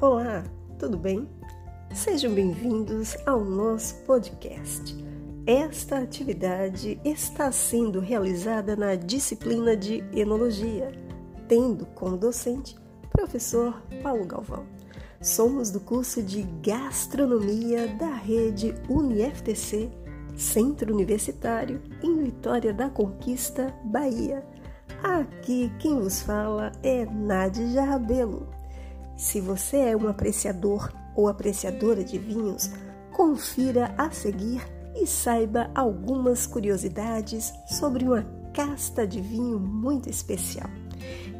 Olá, tudo bem? Sejam bem-vindos ao nosso podcast. Esta atividade está sendo realizada na disciplina de Enologia, tendo como docente professor Paulo Galvão. Somos do curso de Gastronomia da rede UniFTC, Centro Universitário, em Vitória da Conquista, Bahia. Aqui quem vos fala é Nádia Rabelo se você é um apreciador ou apreciadora de vinhos, confira a seguir e saiba algumas curiosidades sobre uma casta de vinho muito especial.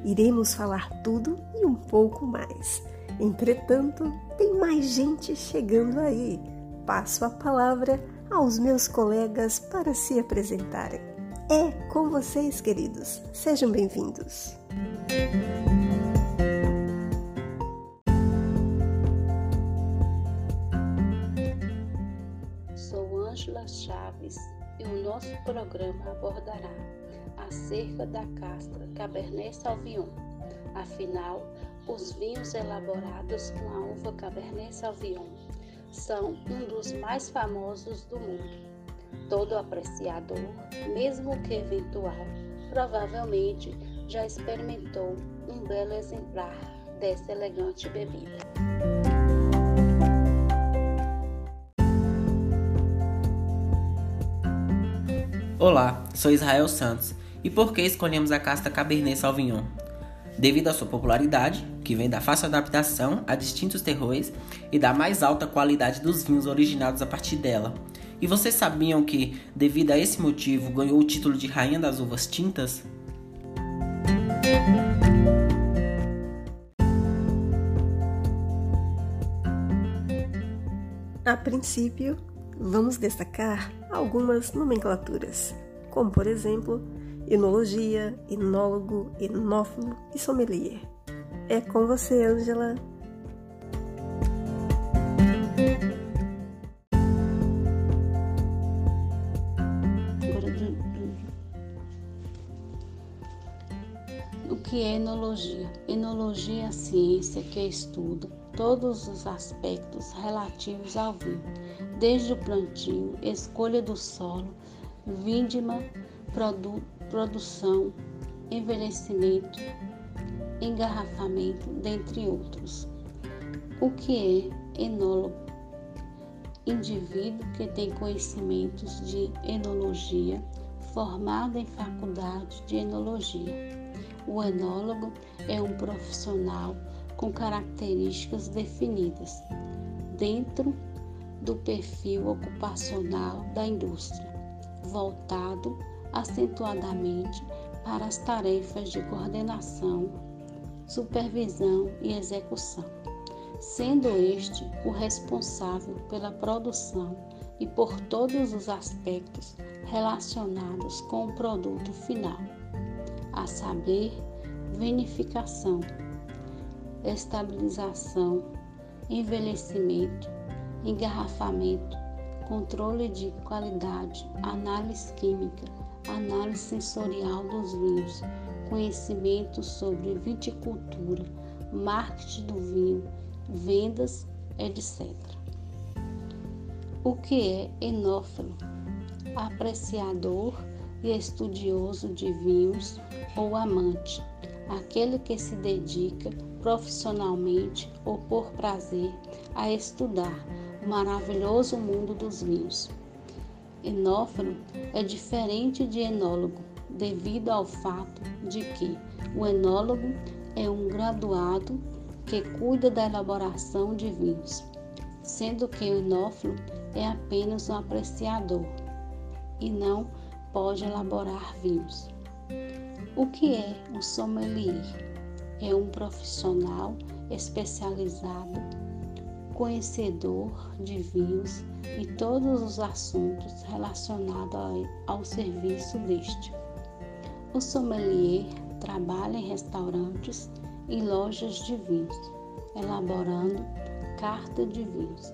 Iremos falar tudo e um pouco mais. Entretanto, tem mais gente chegando aí. Passo a palavra aos meus colegas para se apresentarem. É com vocês, queridos. Sejam bem-vindos. O nosso programa abordará acerca da castra Cabernet Sauvignon. Afinal, os vinhos elaborados com a uva Cabernet Sauvignon são um dos mais famosos do mundo. Todo apreciador, mesmo que eventual, provavelmente já experimentou um belo exemplar dessa elegante bebida. Olá, sou Israel Santos. E por que escolhemos a casta Cabernet Sauvignon? Devido à sua popularidade, que vem da fácil adaptação a distintos terroirs e da mais alta qualidade dos vinhos originados a partir dela. E vocês sabiam que, devido a esse motivo, ganhou o título de Rainha das Uvas Tintas? A princípio, vamos destacar algumas nomenclaturas, como por exemplo, enologia, enólogo, enófilo e sommelier. É com você, Angela. O que é enologia? Enologia é a ciência que estuda todos os aspectos relativos ao vinho, desde o plantio, escolha do solo, vindima, produ produção, envelhecimento, engarrafamento, dentre outros. O que é enólogo? Indivíduo que tem conhecimentos de enologia, formado em faculdade de enologia. O enólogo é um profissional com características definidas dentro do perfil ocupacional da indústria, voltado acentuadamente para as tarefas de coordenação, supervisão e execução, sendo este o responsável pela produção e por todos os aspectos relacionados com o produto final, a saber, vinificação, estabilização, envelhecimento, engarrafamento, controle de qualidade, análise química, análise sensorial dos vinhos, conhecimento sobre viticultura, marketing do vinho, vendas, etc. O que é enófilo? Apreciador e estudioso de vinhos ou amante, aquele que se dedica profissionalmente ou por prazer a estudar o maravilhoso mundo dos vinhos. Enófilo é diferente de enólogo devido ao fato de que o enólogo é um graduado que cuida da elaboração de vinhos, sendo que o enófilo é apenas um apreciador e não pode elaborar vinhos. O que é um sommelier? É um profissional especializado, conhecedor de vinhos e todos os assuntos relacionados ao, serviço deste. O sommelier trabalha em restaurantes e lojas de vinhos, elaborando carta de vinhos,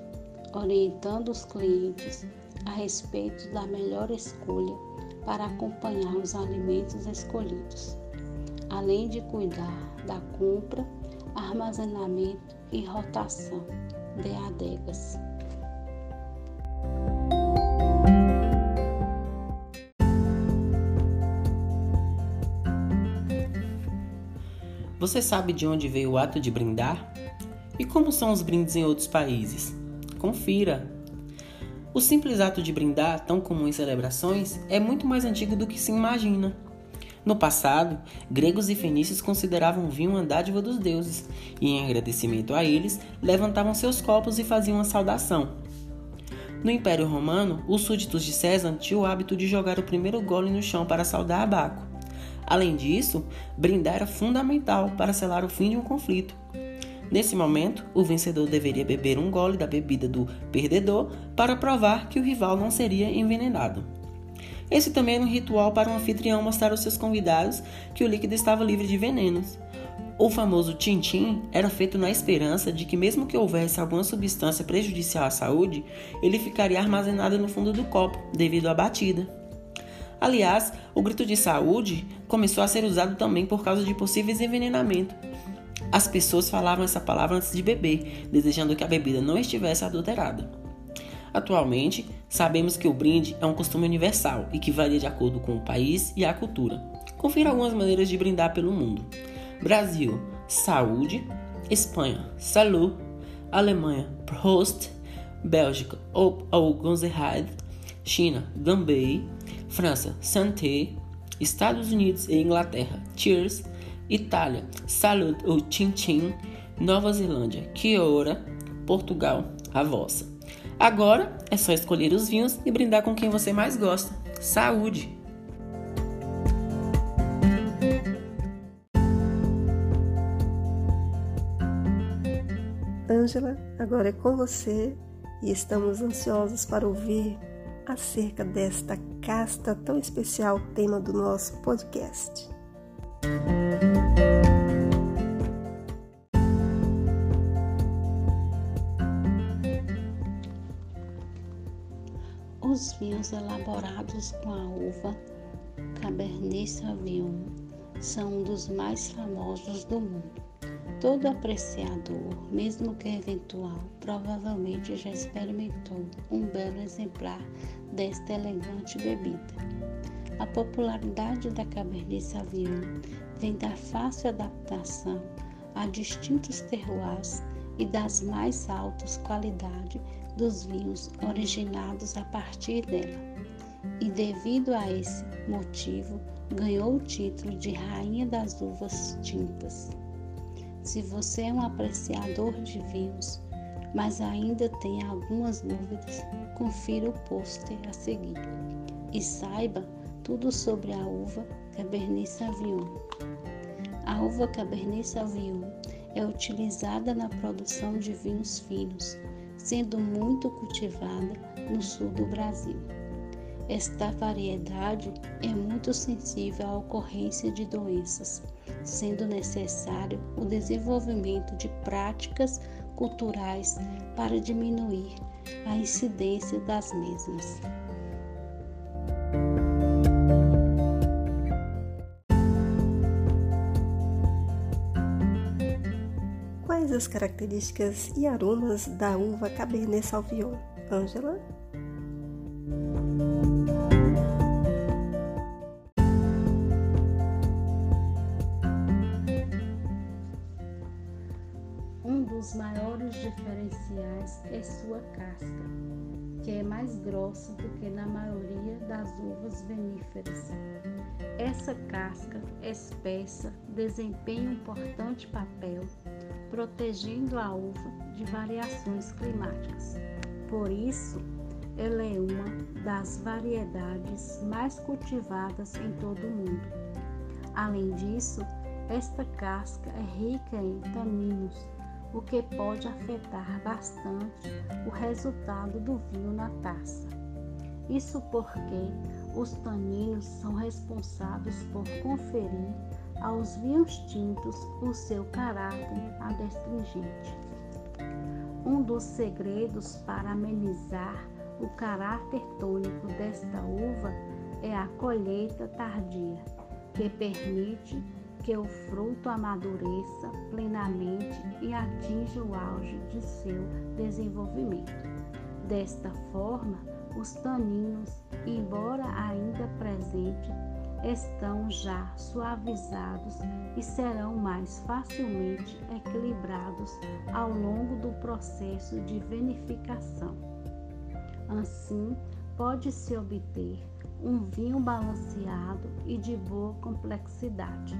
orientando os clientes a respeito da melhor escolha para acompanhar os alimentos escolhidos, além de cuidar da compra, armazenamento e rotação de adegas. Você sabe de onde veio o ato de brindar? E como são os brindes em outros países? Confira! O simples ato de brindar, tão comum em celebrações, é muito mais antigo do que se imagina. No passado, gregos e fenícios consideravam o vinho uma dádiva dos deuses, e em agradecimento a eles, levantavam seus copos e faziam uma saudação. No Império Romano, os súditos de César tinham o hábito de jogar o primeiro gole no chão para saudar a Baco. Além disso, brindar era fundamental para selar o fim de um conflito. Nesse momento, o vencedor deveria beber um gole da bebida do perdedor para provar que o rival não seria envenenado. Esse também era um ritual para um anfitrião mostrar aos seus convidados que o líquido estava livre de venenos. O famoso tintim era feito na esperança de que, mesmo que houvesse alguma substância prejudicial à saúde, ele ficaria armazenado no fundo do copo devido à batida. Aliás, o grito de saúde começou a ser usado também por causa de possíveis envenenamentos. As pessoas falavam essa palavra antes de beber, desejando que a bebida não estivesse adulterada. Atualmente, sabemos que o brinde é um costume universal e que varia de acordo com o país e a cultura. Confira algumas maneiras de brindar pelo mundo: Brasil, saúde. Espanha, salud. Alemanha, Prost. Bélgica, ou, ou China, Gambei. França, Santé, Estados Unidos e Inglaterra, Cheers, Itália, Salud ou Chin, Nova Zelândia, Kiora, Portugal, a vossa. Agora é só escolher os vinhos e brindar com quem você mais gosta. Saúde! Ângela, agora é com você e estamos ansiosos para ouvir acerca desta casta tão especial, tema do nosso podcast. Os vinhos elaborados com a uva Cabernet Sauvignon são um dos mais famosos do mundo. Todo apreciador, mesmo que eventual, provavelmente já experimentou um belo exemplar desta elegante bebida. A popularidade da Cabernet Sauvignon vem da fácil adaptação a distintos terroirs e das mais altas qualidades dos vinhos originados a partir dela. E devido a esse motivo, ganhou o título de Rainha das Uvas Tintas. Se você é um apreciador de vinhos, mas ainda tem algumas dúvidas, confira o pôster a seguir e saiba tudo sobre a uva Cabernet Sauvignon. A uva Cabernet Sauvignon é utilizada na produção de vinhos finos, sendo muito cultivada no sul do Brasil. Esta variedade é muito sensível à ocorrência de doenças, sendo necessário o desenvolvimento de práticas culturais para diminuir a incidência das mesmas. Quais as características e aromas da uva Cabernet Sauvignon, Ângela? dos maiores diferenciais é sua casca, mais grossa do que na maioria das uvas viníferas. Essa casca espessa desempenha um importante papel protegendo a uva de variações climáticas. Por isso, ela é uma das variedades mais cultivadas em todo o mundo. Além disso, esta casca é rica em taninos, o que pode afetar bastante o resultado do vinho na taça. Isso porque os taninos são responsáveis por conferir aos vinhos tintos o seu caráter adstringente. Um dos segredos para amenizar o caráter tônico desta uva é a colheita tardia, que permite que o fruto amadureça plenamente e atinja o auge de seu desenvolvimento. Desta forma, os taninos, embora ainda presentes, estão já suavizados e serão mais facilmente equilibrados ao longo do processo de vinificação. Assim, pode-se obter um vinho balanceado e de boa complexidade,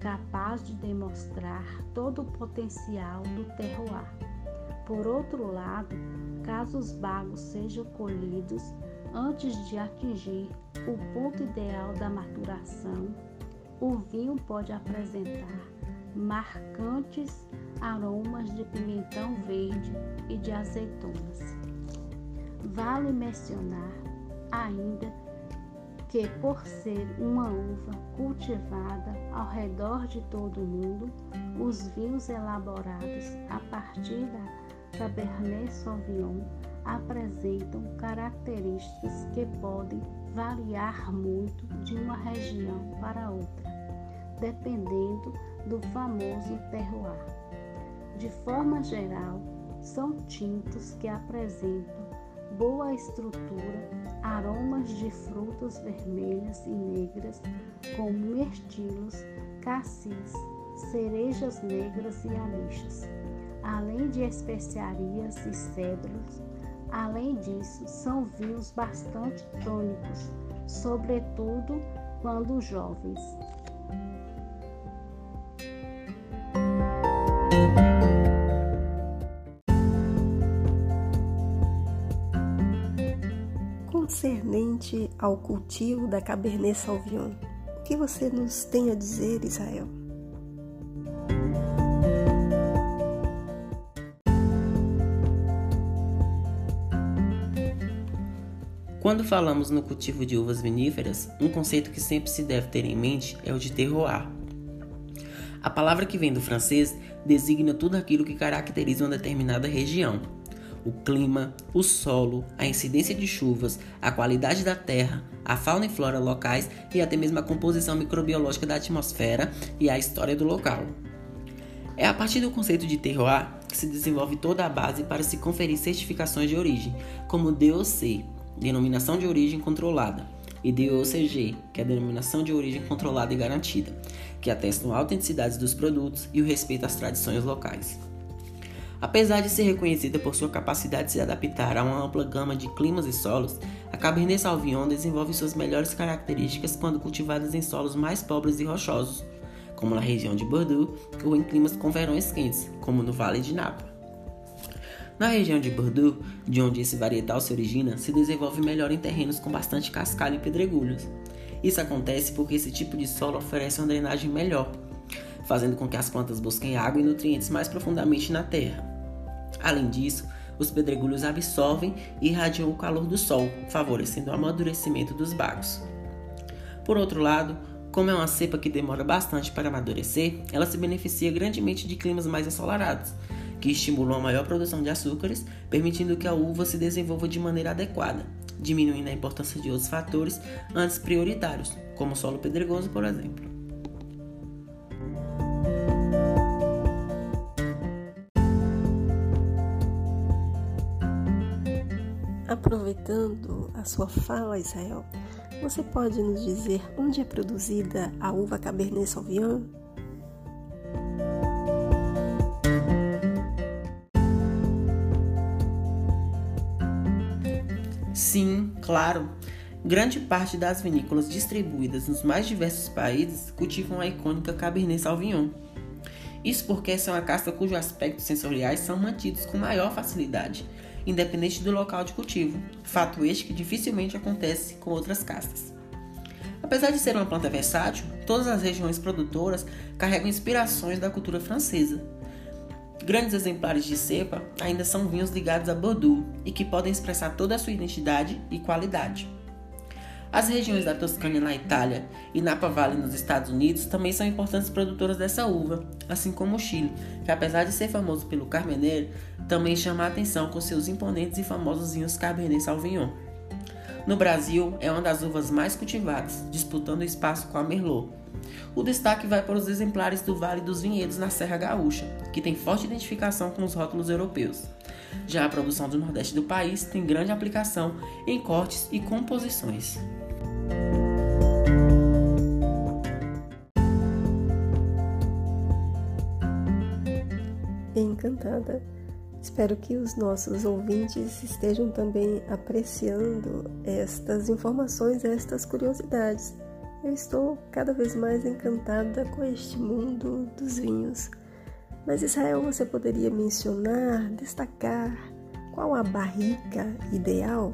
capaz de demonstrar todo o potencial do terroir. Por outro lado, caso os bagos sejam colhidos antes de atingir o ponto ideal da maturação, o vinho pode apresentar marcantes aromas de pimentão verde e de azeitonas. Vale mencionar ainda que, por ser uma uva cultivada ao redor de todo o mundo, os vinhos elaborados a partir da Cabernet Sauvignon apresentam características que podem variar muito de uma região para outra, dependendo do famoso terroir. De forma geral, são tintos que apresentam boa estrutura, aromas de frutas vermelhas e negras, como mirtilos, cassis, cerejas negras e ameixas, além de especiarias e cedros. Além disso, são vinhos bastante tônicos, sobretudo quando jovens. Ao cultivo da Cabernet Sauvignon. O que você nos tem a dizer, Israel? Quando falamos no cultivo de uvas viníferas, um conceito que sempre se deve ter em mente é o de terroir. A palavra que vem do francês designa tudo aquilo que caracteriza uma determinada região, o clima, o solo, a incidência de chuvas, a qualidade da terra, a fauna e flora locais e até mesmo a composição microbiológica da atmosfera e a história do local. É a partir do conceito de terroir que se desenvolve toda a base para se conferir certificações de origem, como DOC, Denominação de Origem Controlada, e DOCG, que é a Denominação de Origem Controlada e Garantida, que atestam a autenticidade dos produtos e o respeito às tradições locais. Apesar de ser reconhecida por sua capacidade de se adaptar a uma ampla gama de climas e solos, a Cabernet Sauvignon desenvolve suas melhores características quando cultivadas em solos mais pobres e rochosos, como na região de Bordeaux ou em climas com verões quentes, como no Vale de Napa. Na região de Bordeaux, de onde esse varietal se origina, se desenvolve melhor em terrenos com bastante cascalho e pedregulhos. Isso acontece porque esse tipo de solo oferece uma drenagem melhor, fazendo com que as plantas busquem água e nutrientes mais profundamente na terra. Além disso, os pedregulhos absorvem e irradiam o calor do sol, favorecendo o amadurecimento dos bagos. Por outro lado, como é uma cepa que demora bastante para amadurecer, ela se beneficia grandemente de climas mais ensolarados, que estimulam a maior produção de açúcares, permitindo que a uva se desenvolva de maneira adequada, diminuindo a importância de outros fatores antes prioritários, como o solo pedregoso, por exemplo. Aproveitando a sua fala, Israel, você pode nos dizer onde é produzida a uva Cabernet Sauvignon? Sim, claro. Grande parte das vinícolas distribuídas nos mais diversos países cultivam a icônica Cabernet Sauvignon. Isso porque essa é uma casta cujos aspectos sensoriais são mantidos com maior facilidade independente do local de cultivo, fato este que dificilmente acontece com outras castas. Apesar de ser uma planta versátil, todas as regiões produtoras carregam inspirações da cultura francesa. Grandes exemplares de cepa ainda são vinhos ligados a Bordeaux e que podem expressar toda a sua identidade e qualidade. As regiões da Toscana na Itália e Napa Valley nos Estados Unidos também são importantes produtoras dessa uva, assim como o Chile, que apesar de ser famoso pelo Carmener, também chama a atenção com seus imponentes e famosos vinhos Cabernet Sauvignon. No Brasil, é uma das uvas mais cultivadas, disputando espaço com a Merlot. O destaque vai para os exemplares do Vale dos Vinhedos na Serra Gaúcha, que tem forte identificação com os rótulos europeus. Já a produção do Nordeste do país tem grande aplicação em cortes e composições. Encantada. Espero que os nossos ouvintes estejam também apreciando estas informações, estas curiosidades. Eu estou cada vez mais encantada com este mundo dos vinhos. Mas Israel, você poderia mencionar, destacar qual a barrica ideal?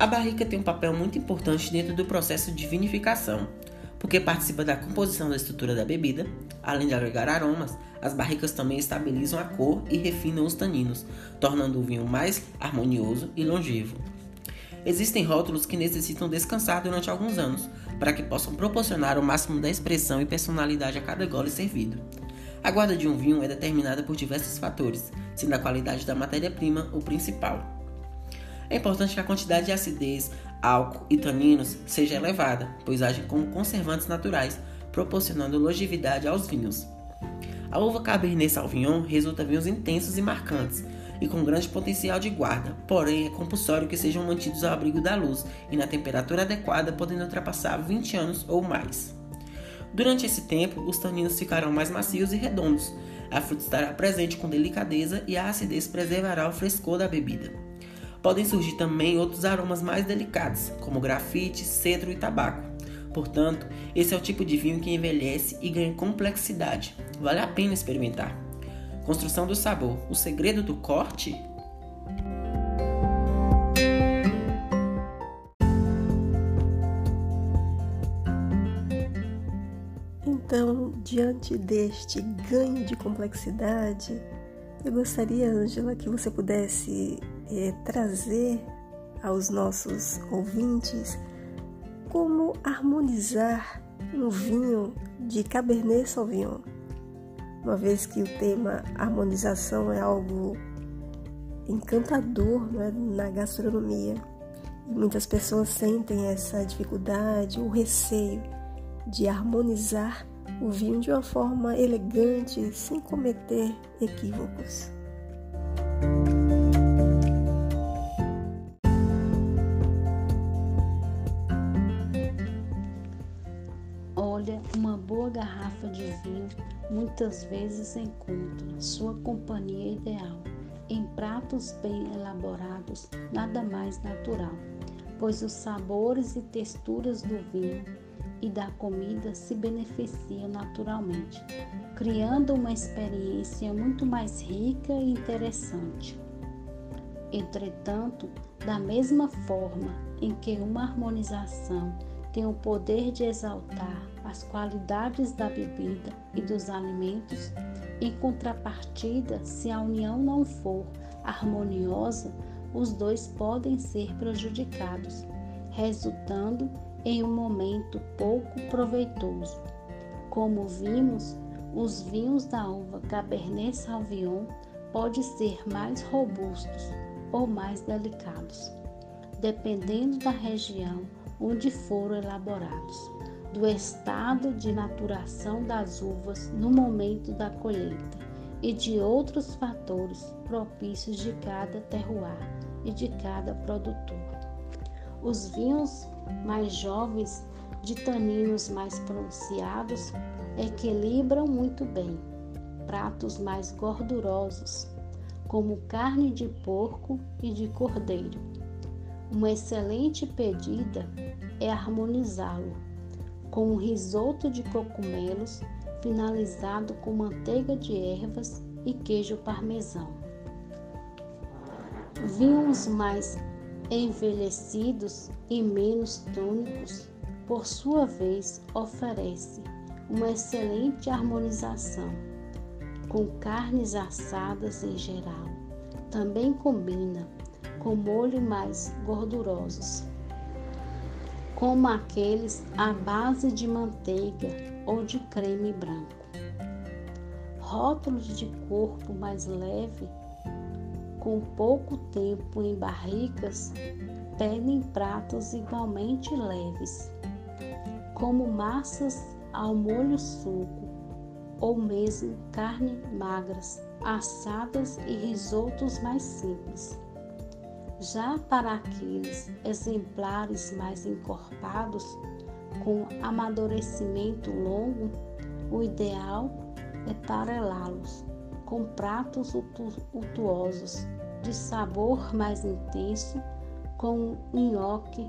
A barrica tem um papel muito importante dentro do processo de vinificação, porque participa da composição da estrutura da bebida. Além de agregar aromas, as barricas também estabilizam a cor e refinam os taninos, tornando o vinho mais harmonioso e longevo. Existem rótulos que necessitam descansar durante alguns anos, para que possam proporcionar o máximo da expressão e personalidade a cada gole servido. A guarda de um vinho é determinada por diversos fatores, sendo a qualidade da matéria-prima o principal. É importante que a quantidade de acidez, álcool e taninos seja elevada, pois agem como conservantes naturais, proporcionando longevidade aos vinhos. A uva Cabernet Sauvignon resulta vinhos intensos e marcantes, e com grande potencial de guarda, porém é compulsório que sejam mantidos ao abrigo da luz e na temperatura adequada, podendo ultrapassar 20 anos ou mais. Durante esse tempo, os taninos ficarão mais macios e redondos, a fruta estará presente com delicadeza e a acidez preservará o frescor da bebida. Podem surgir também outros aromas mais delicados, como grafite, cedro e tabaco. Portanto, esse é o tipo de vinho que envelhece e ganha complexidade. Vale a pena experimentar. Construção do sabor: o segredo do corte? Então, diante deste ganho de complexidade, eu gostaria, Angela, que você pudesse é, trazer aos nossos ouvintes como harmonizar um vinho de Cabernet Sauvignon, uma vez que o tema harmonização é algo encantador é, na gastronomia e muitas pessoas sentem essa dificuldade, o receio de harmonizar o vinho de uma forma elegante, sem cometer equívocos. Muitas vezes encontra sua companhia ideal em pratos bem elaborados, nada mais natural, pois os sabores e texturas do vinho e da comida se beneficiam naturalmente, criando uma experiência muito mais rica e interessante. Entretanto, da mesma forma em que uma harmonização tem o poder de exaltar as qualidades da bebida e dos alimentos, em contrapartida, se a união não for harmoniosa, os dois podem ser prejudicados, resultando em um momento pouco proveitoso. Como vimos, os vinhos da uva Cabernet Sauvignon podem ser mais robustos ou mais delicados, dependendo da região onde foram elaborados, do estado de maturação das uvas no momento da colheita e de outros fatores propícios de cada terroir e de cada produtor. Os vinhos mais jovens, de taninos mais pronunciados, equilibram muito bem pratos mais gordurosos, como carne de porco e de cordeiro. Uma excelente pedida é harmonizá-lo com um risoto de cogumelos finalizado com manteiga de ervas e queijo parmesão. Vinhos mais envelhecidos e menos tônicos, por sua vez, oferece uma excelente harmonização com carnes assadas em geral. Também combina com molho mais gordurosos, como aqueles à base de manteiga ou de creme branco. rótulos de corpo mais leve, com pouco tempo em barricas, pedem pratos igualmente leves, como massas ao molho suco, ou mesmo carne magras, assadas e risotos mais simples. Já para aqueles exemplares mais encorpados, com amadurecimento longo, o ideal é parelá-los com pratos untuosos, de sabor mais intenso, com nhoque,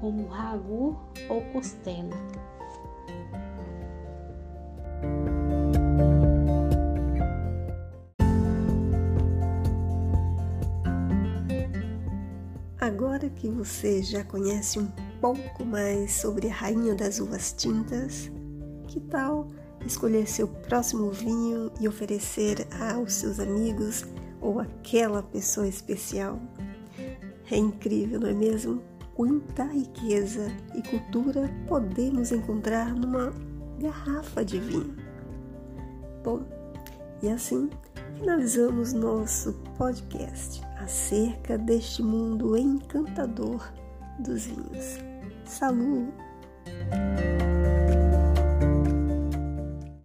como ragu ou costela. Agora que você já conhece um pouco mais sobre a Rainha das Uvas Tintas, que tal escolher seu próximo vinho e oferecer aos seus amigos ou aquela pessoa especial? É incrível, não é mesmo? Quanta riqueza e cultura podemos encontrar numa garrafa de vinho. Bom, e assim finalizamos nosso podcast acerca deste mundo encantador dos vinhos. Saúde!